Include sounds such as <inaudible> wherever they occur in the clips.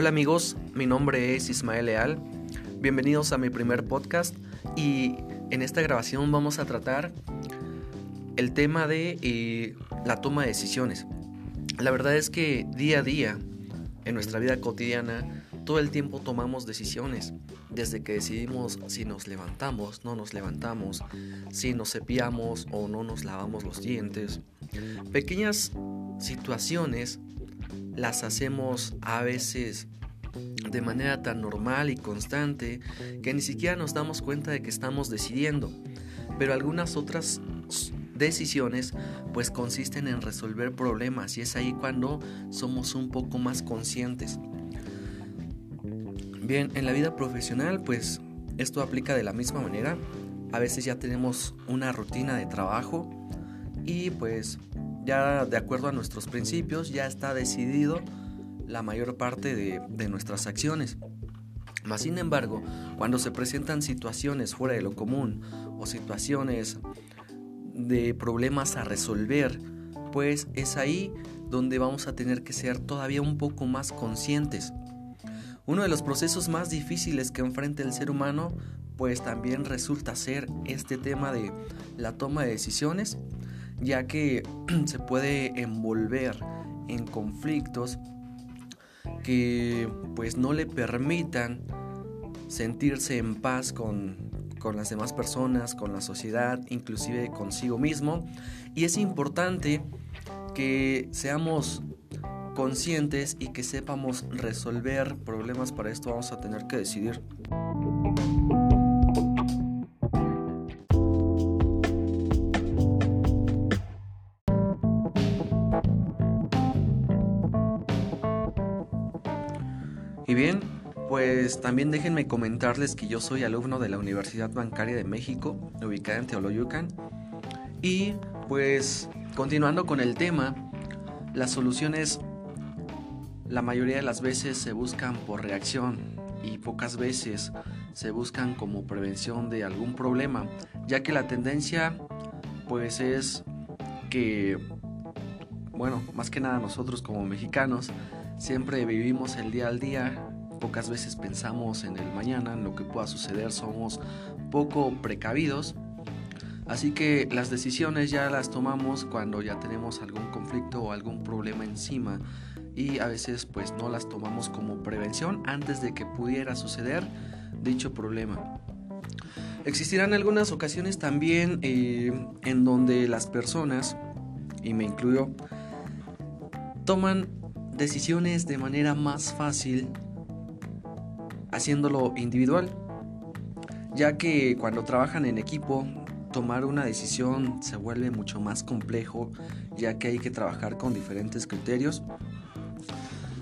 Hola amigos, mi nombre es Ismael Leal. Bienvenidos a mi primer podcast y en esta grabación vamos a tratar el tema de eh, la toma de decisiones. La verdad es que día a día, en nuestra vida cotidiana, todo el tiempo tomamos decisiones. Desde que decidimos si nos levantamos, no nos levantamos, si nos cepillamos o no nos lavamos los dientes. Pequeñas situaciones las hacemos a veces de manera tan normal y constante que ni siquiera nos damos cuenta de que estamos decidiendo. Pero algunas otras decisiones pues consisten en resolver problemas y es ahí cuando somos un poco más conscientes. Bien, en la vida profesional pues esto aplica de la misma manera. A veces ya tenemos una rutina de trabajo y pues ya de acuerdo a nuestros principios ya está decidido la mayor parte de, nuestras acciones. Mas, sin embargo, cuando se presentan situaciones fuera de lo común o situaciones de problemas a resolver, pues es ahí donde vamos a tener que ser todavía un poco más conscientes. Uno de los procesos más difíciles que enfrenta el ser humano, pues también resulta ser este tema de la toma de decisiones, ya que <clears throat> se puede envolver en conflictos que pues no le permitan sentirse en paz con, con las demás personas, con la sociedad, inclusive consigo mismo. Y es importante que seamos conscientes y que sepamos resolver problemas. Para esto vamos a tener que decidir. Y bien, pues también déjenme comentarles que yo soy alumno de la Universidad Bancaria de México, ubicada en Teoloyucan. Y pues continuando con el tema, las soluciones la mayoría de las veces se buscan por reacción y pocas veces se buscan como prevención de algún problema, ya que la tendencia pues es que, bueno, más que nada nosotros como mexicanos, Siempre vivimos el día al día, pocas veces pensamos en el mañana, en lo que pueda suceder, somos poco precavidos. Así que las decisiones ya las tomamos cuando ya tenemos algún conflicto o algún problema encima y a veces pues no las tomamos como prevención antes de que pudiera suceder dicho problema. Existirán algunas ocasiones también eh, en donde las personas, y me incluyo, toman decisiones de manera más fácil haciéndolo individual, ya que cuando trabajan en equipo tomar una decisión se vuelve mucho más complejo, ya que hay que trabajar con diferentes criterios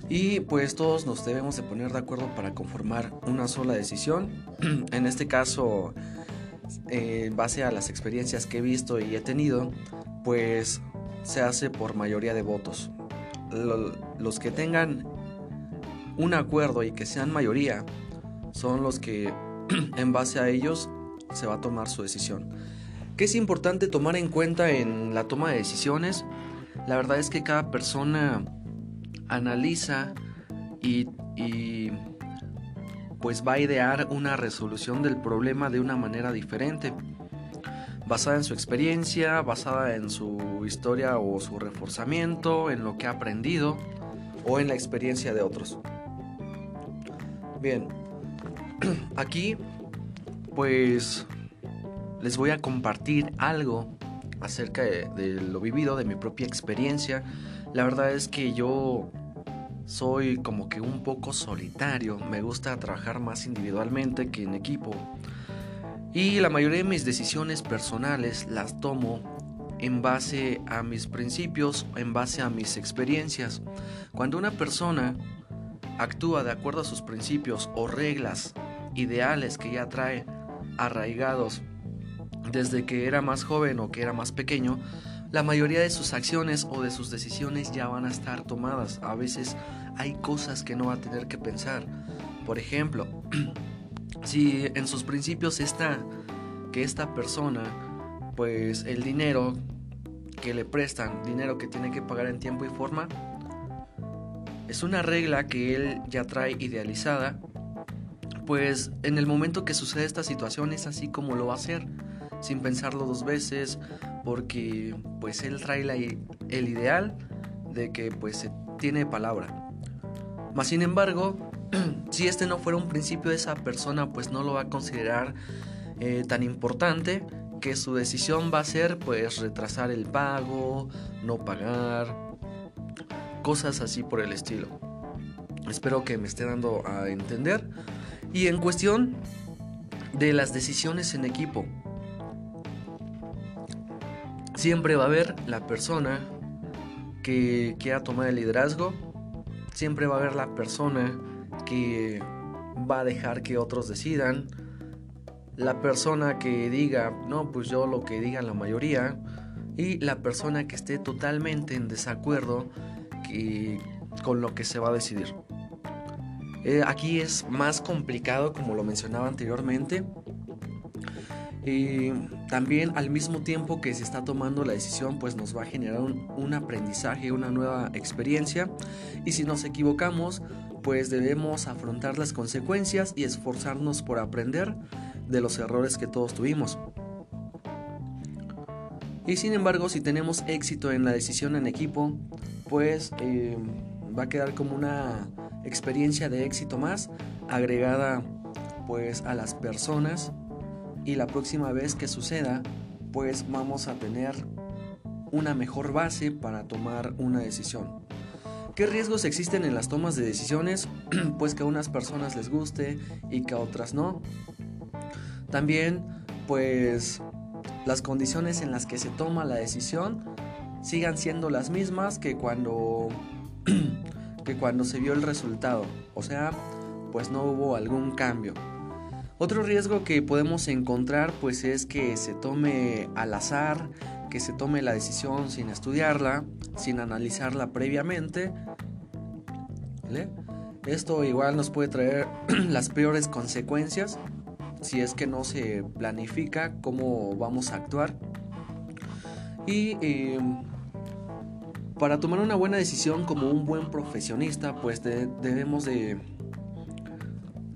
y pues todos nos debemos de poner de acuerdo para conformar una sola decisión. <clears throat> en este caso, en base a las experiencias que he visto y he tenido, pues se hace por mayoría de votos los que tengan un acuerdo y que sean mayoría son los que <clears throat> en base a ellos se va a tomar su decisión. ¿Qué es importante tomar en cuenta en la toma de decisiones? La verdad es que cada persona analiza y, y pues va a idear una resolución del problema de una manera diferente basada en su experiencia, basada en su historia o su reforzamiento, en lo que ha aprendido o en la experiencia de otros. Bien, <clears throat> aquí pues les voy a compartir algo acerca de, de, lo vivido, de mi propia experiencia. La verdad es que yo soy como que un poco solitario, me gusta trabajar más individualmente que en equipo. Y la mayoría de mis decisiones personales las tomo en base a mis principios, en base a mis experiencias. Cuando una persona actúa de acuerdo a sus principios o reglas ideales que ya trae arraigados desde que era más joven o que era más pequeño, la mayoría de sus acciones o de sus decisiones ya van a estar tomadas. A veces hay cosas que no va a tener que pensar. Por ejemplo, <clears throat> si en sus principios está que esta persona, pues el dinero que le prestan, dinero que tiene que pagar en tiempo y forma, Es una regla que él ya trae idealizada, pues en el momento que sucede esta situación es así como lo va a hacer, sin pensarlo dos veces, porque pues él trae el ideal de que pues se tiene palabra. Mas sin embargo, <clears throat> si este no fuera un principio esa persona, pues no lo va a considerar eh, tan importante que su decisión va a ser pues retrasar el pago, no pagar, cosas así por el estilo. Espero que me esté dando a entender. Y en cuestión de las decisiones en equipo, siempre va a haber la persona que quiera tomar el liderazgo, siempre va a haber la persona que va a dejar que otros decidan, la persona que diga, no, pues yo lo que diga la mayoría, y la persona que esté totalmente en desacuerdo con lo que se va a decidir. Eh, aquí es más complicado, como lo mencionaba anteriormente. Y también al mismo tiempo que se está tomando la decisión, pues nos va a generar un aprendizaje, una nueva experiencia. Y si nos equivocamos, pues debemos afrontar las consecuencias y esforzarnos por aprender de los errores que todos tuvimos. Y sin embargo, si tenemos éxito en la decisión en equipo, pues eh, va a quedar como una experiencia de éxito más agregada pues a las personas y la próxima vez que suceda pues vamos a tener una mejor base para tomar una decisión. ¿Qué riesgos existen en las tomas de decisiones? <clears throat> pues que a unas personas les guste y que a otras no. También, pues, las condiciones en las que se toma la decisión sigan siendo las mismas que cuando, <clears throat> que cuando se vio el resultado. O sea, pues no hubo algún cambio. Otro riesgo que podemos encontrar pues es que se tome al azar, que se tome la decisión sin estudiarla, sin analizarla previamente. Esto igual nos puede traer <clears throat> las peores consecuencias si es que no se planifica cómo vamos a actuar. Y em, para tomar una buena decisión como un buen profesionista, pues debemos de,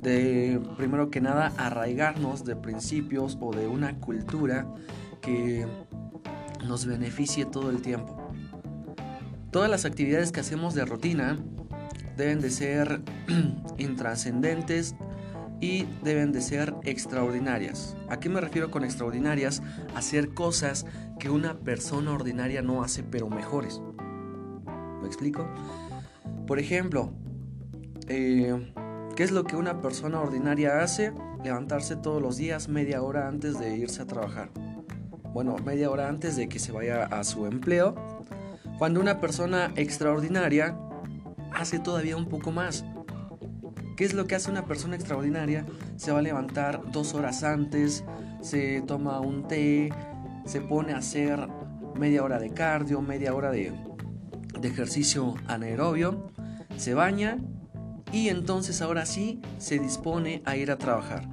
de, primero que nada, arraigarnos de principios o de una cultura que nos beneficie todo el tiempo. Todas las actividades que hacemos de rutina deben de ser <clears throat> intrascendentes y deben de ser extraordinarias. ¿A qué me refiero con extraordinarias? Hacer cosas que una persona ordinaria no hace pero mejores. ¿Me explico? Por ejemplo, eh, ¿qué es lo que una persona ordinaria hace? Levantarse todos los días media hora antes de irse a trabajar. Bueno, media hora antes de que se vaya a su empleo. Cuando una persona extraordinaria hace todavía un poco más ¿Qué es lo que hace una persona extraordinaria? Se va a levantar dos horas antes, se toma un té, se pone a hacer media hora de cardio, media hora de, ejercicio anaerobio, se baña y entonces ahora sí se dispone a ir a trabajar.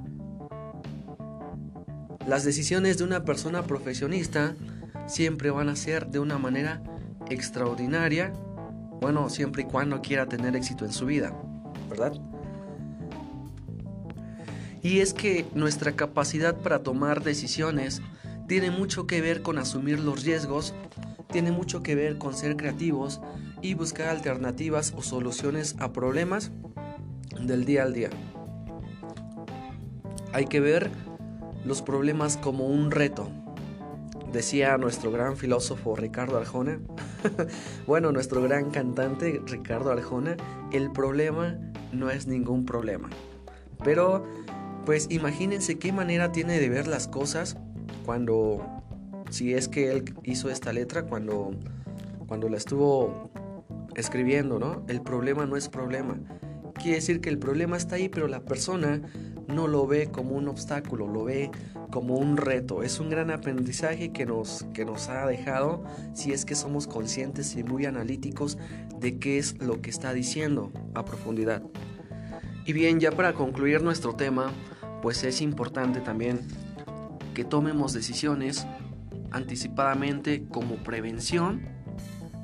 Las decisiones de una persona profesionista siempre van a ser de una manera extraordinaria, bueno, siempre y cuando quiera tener éxito en su vida, ¿verdad? Y es que nuestra capacidad para tomar decisiones tiene mucho que ver con asumir los riesgos, tiene mucho que ver con ser creativos y buscar alternativas o soluciones a problemas del día al día. Hay que ver los problemas como un reto, decía nuestro gran filósofo Ricardo Arjona. <laughs> bueno, nuestro gran cantante Ricardo Arjona, el problema no es ningún problema. Pero pues imagínense qué manera tiene de ver las cosas cuando, si es que él hizo esta letra, cuando, cuando la estuvo escribiendo, ¿no? El problema no es problema. Quiere decir que el problema está ahí, pero la persona no lo ve como un obstáculo, lo ve como un reto. Es un gran aprendizaje que nos, que nos ha dejado si es que somos conscientes y muy analíticos de qué es lo que está diciendo a profundidad. Y bien, ya para concluir nuestro tema, pues es importante también que tomemos decisiones anticipadamente como prevención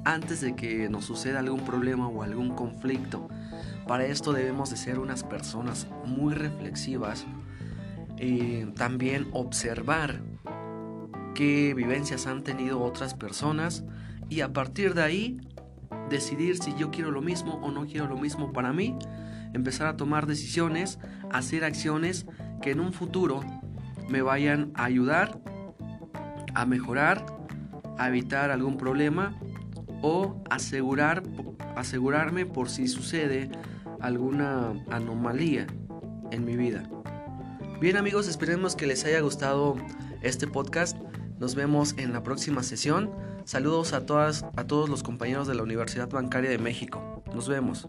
antes de que nos suceda algún problema o algún conflicto. Para esto debemos de ser unas personas muy reflexivas y también observar qué vivencias han tenido otras personas y a partir de ahí decidir si yo quiero lo mismo o no quiero lo mismo para mí, empezar a tomar decisiones, hacer acciones que en un futuro me vayan a ayudar a mejorar, a evitar algún problema o asegurar, asegurarme por si sucede alguna anomalía en mi vida. Bien amigos, esperemos que les haya gustado este podcast. Nos vemos en la próxima sesión. Saludos a todas a todos los compañeros de la Universidad Bancaria de México. Nos vemos.